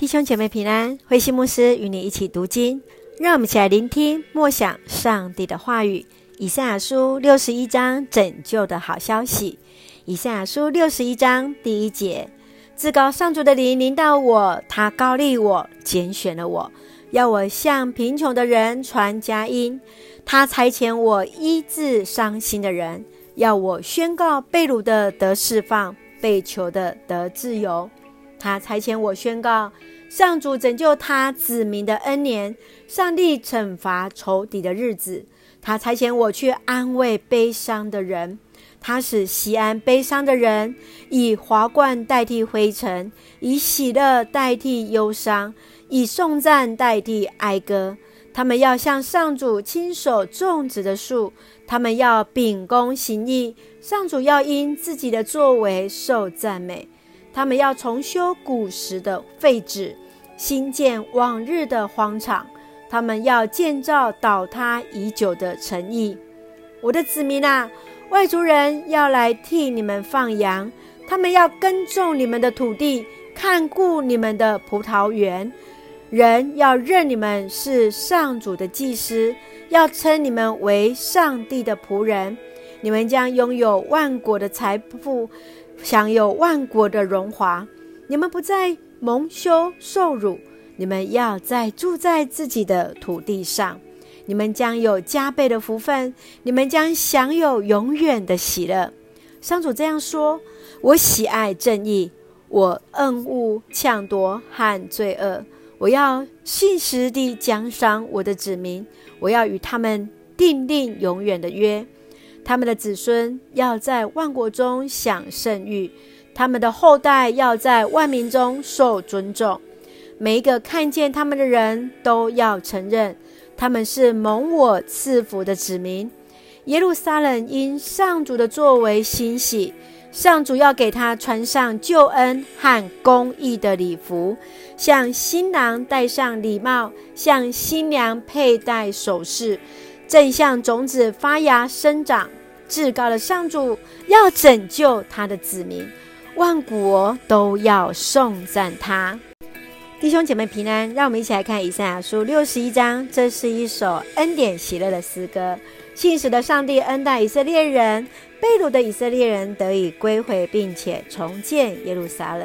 弟兄姐妹平安，慧馨牧师与你一起读经，让我们一起来聆听默想上帝的话语。以赛亚书六十一章拯救的好消息。以赛亚书六十一章第一节：至高上主的灵临到我，他高立我，拣选了我，要我向贫穷的人传佳音。他差遣我医治伤心的人，要我宣告被掳的得释放，被囚的得自由。他差遣我宣告上主拯救他子民的恩年，上帝惩罚仇敌的日子。他差遣我去安慰悲伤的人，他使锡安悲伤的人以华冠代替灰尘，以喜乐代替忧伤，以颂赞代替哀歌。他们要向上主亲手种植的树，他们要秉公行义，上主要因自己的作为受赞美。他们要重修古时的废址，新建往日的荒场。他们要建造倒塌已久的城邑。我的子民啊，外族人要来替你们放羊，他们要耕种你们的土地，看顾你们的葡萄园。人要认你们是上主的祭司，要称你们为上帝的仆人。你们将拥有万国的财富。享有万国的荣华，你们不再蒙羞受辱，你们要再住在自己的土地上，你们将有加倍的福分，你们将享有永远的喜乐。上主这样说：我喜爱正义，我恨恶抢夺和罪恶。我要信实地奖赏我的子民，我要与他们订定永远的约。他们的子孙要在万国中享盛誉，他们的后代要在万民中受尊重。每一个看见他们的人都要承认，他们是蒙我赐福的子民。耶路撒冷因上主的作为欣喜，上主要给他穿上救恩和公义的礼服，向新郎戴上礼帽，向新娘佩戴首饰。正像种子发芽生长，至高的上主要拯救他的子民，万国都要颂赞他。弟兄姐妹平安，让我们一起来看以赛亚书六十一章。这是一首恩典喜乐的诗歌，信实的上帝恩待以色列人，被掳的以色列人得以归回，并且重建耶路撒冷。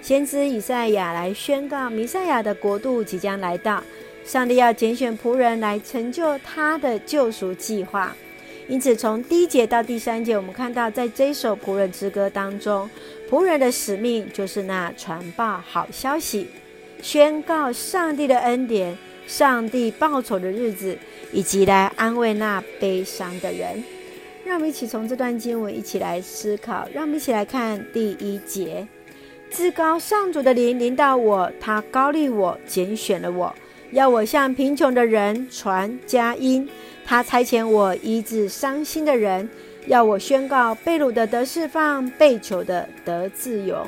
先知以赛亚来宣告，弥赛亚的国度即将来到。上帝要拣选仆人来成就他的救赎计划，因此从第一节到第三节，我们看到在这首仆人之歌当中，仆人的使命就是那传报好消息，宣告上帝的恩典、上帝报仇的日子，以及来安慰那悲伤的人。让我们一起从这段经文一起来思考，让我们一起来看第一节：至高上主的灵临到我，他高立我，拣选了我。要我向贫穷的人传佳音，他差遣我医治伤心的人，要我宣告被掳的得释放，被囚的得自由。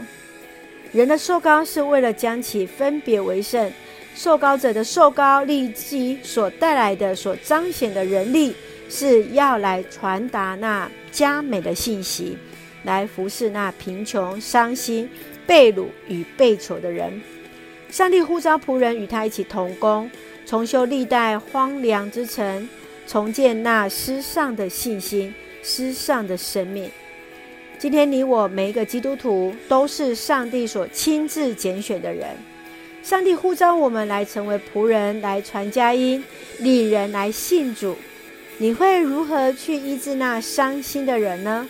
人的受高是为了将其分别为圣，受高者的受高立即所带来的、所彰显的人力，是要来传达那佳美的信息，来服侍那贫穷、伤心、被掳与被囚的人。上帝呼召仆人与他一起同工，重修历代荒凉之城，重建那失丧的信心、失丧的生命。今天你我每一个基督徒都是上帝所亲自拣选的人。上帝呼召我们来成为仆人，来传佳音，领人来信主。你会如何去医治那伤心的人呢？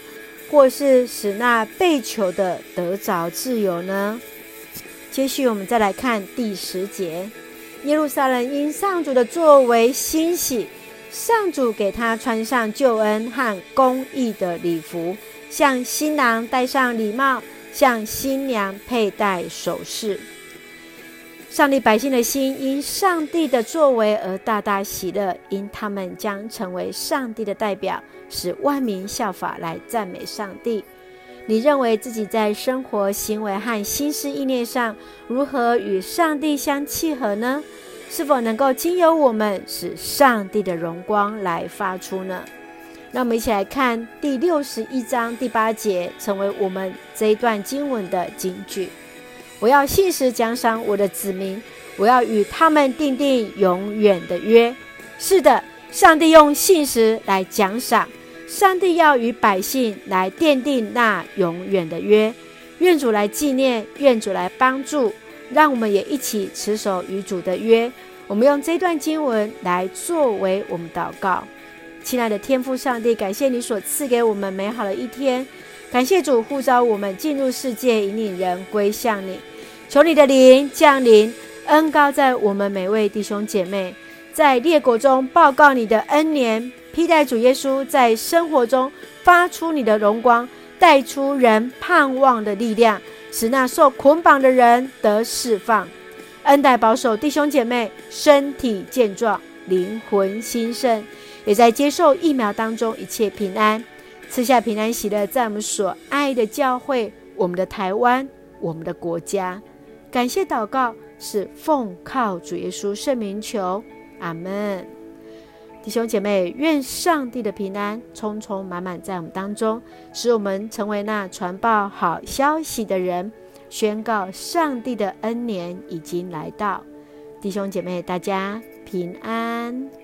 或是使那被囚的得着自由呢？接续，我们再来看第十节：耶路撒冷因上主的作为欣喜，上主给他穿上救恩和公义的礼服，向新郎戴上礼帽，向新娘佩戴首饰。上帝百姓的心因上帝的作为而大大喜乐，因他们将成为上帝的代表，使万民效法来赞美上帝。你认为自己在生活、行为和心思意念上如何与上帝相契合呢？是否能够经由我们使上帝的荣光来发出呢？那我们一起来看第六十一章第八节，成为我们这一段经文的金句。我要信实奖赏我的子民，我要与他们订定永远的约。是的，上帝用信实来奖赏，上帝要与百姓来奠定那永远的约。愿主来纪念，愿主来帮助，让我们也一起持守与主的约。我们用这段经文来作为我们祷告。亲爱的天父上帝，感谢你所赐给我们美好的一天，感谢主呼召我们进入世界，引领人归向你。求你的灵降临，恩高在我们每位弟兄姐妹，在列国中报告你的恩年，披戴主耶稣，在生活中发出你的荣光，带出人盼望的力量，使那受捆绑的人得释放。恩待保守弟兄姐妹身体健壮，灵魂兴盛。也在接受疫苗当中，一切平安，赐下平安喜乐，在我们所爱的教会、我们的台湾、我们的国家，感谢祷告是奉靠主耶稣圣名求，阿门。弟兄姐妹，愿上帝的平安充充满满在我们当中，使我们成为那传报好消息的人，宣告上帝的恩年已经来到。弟兄姐妹，大家平安。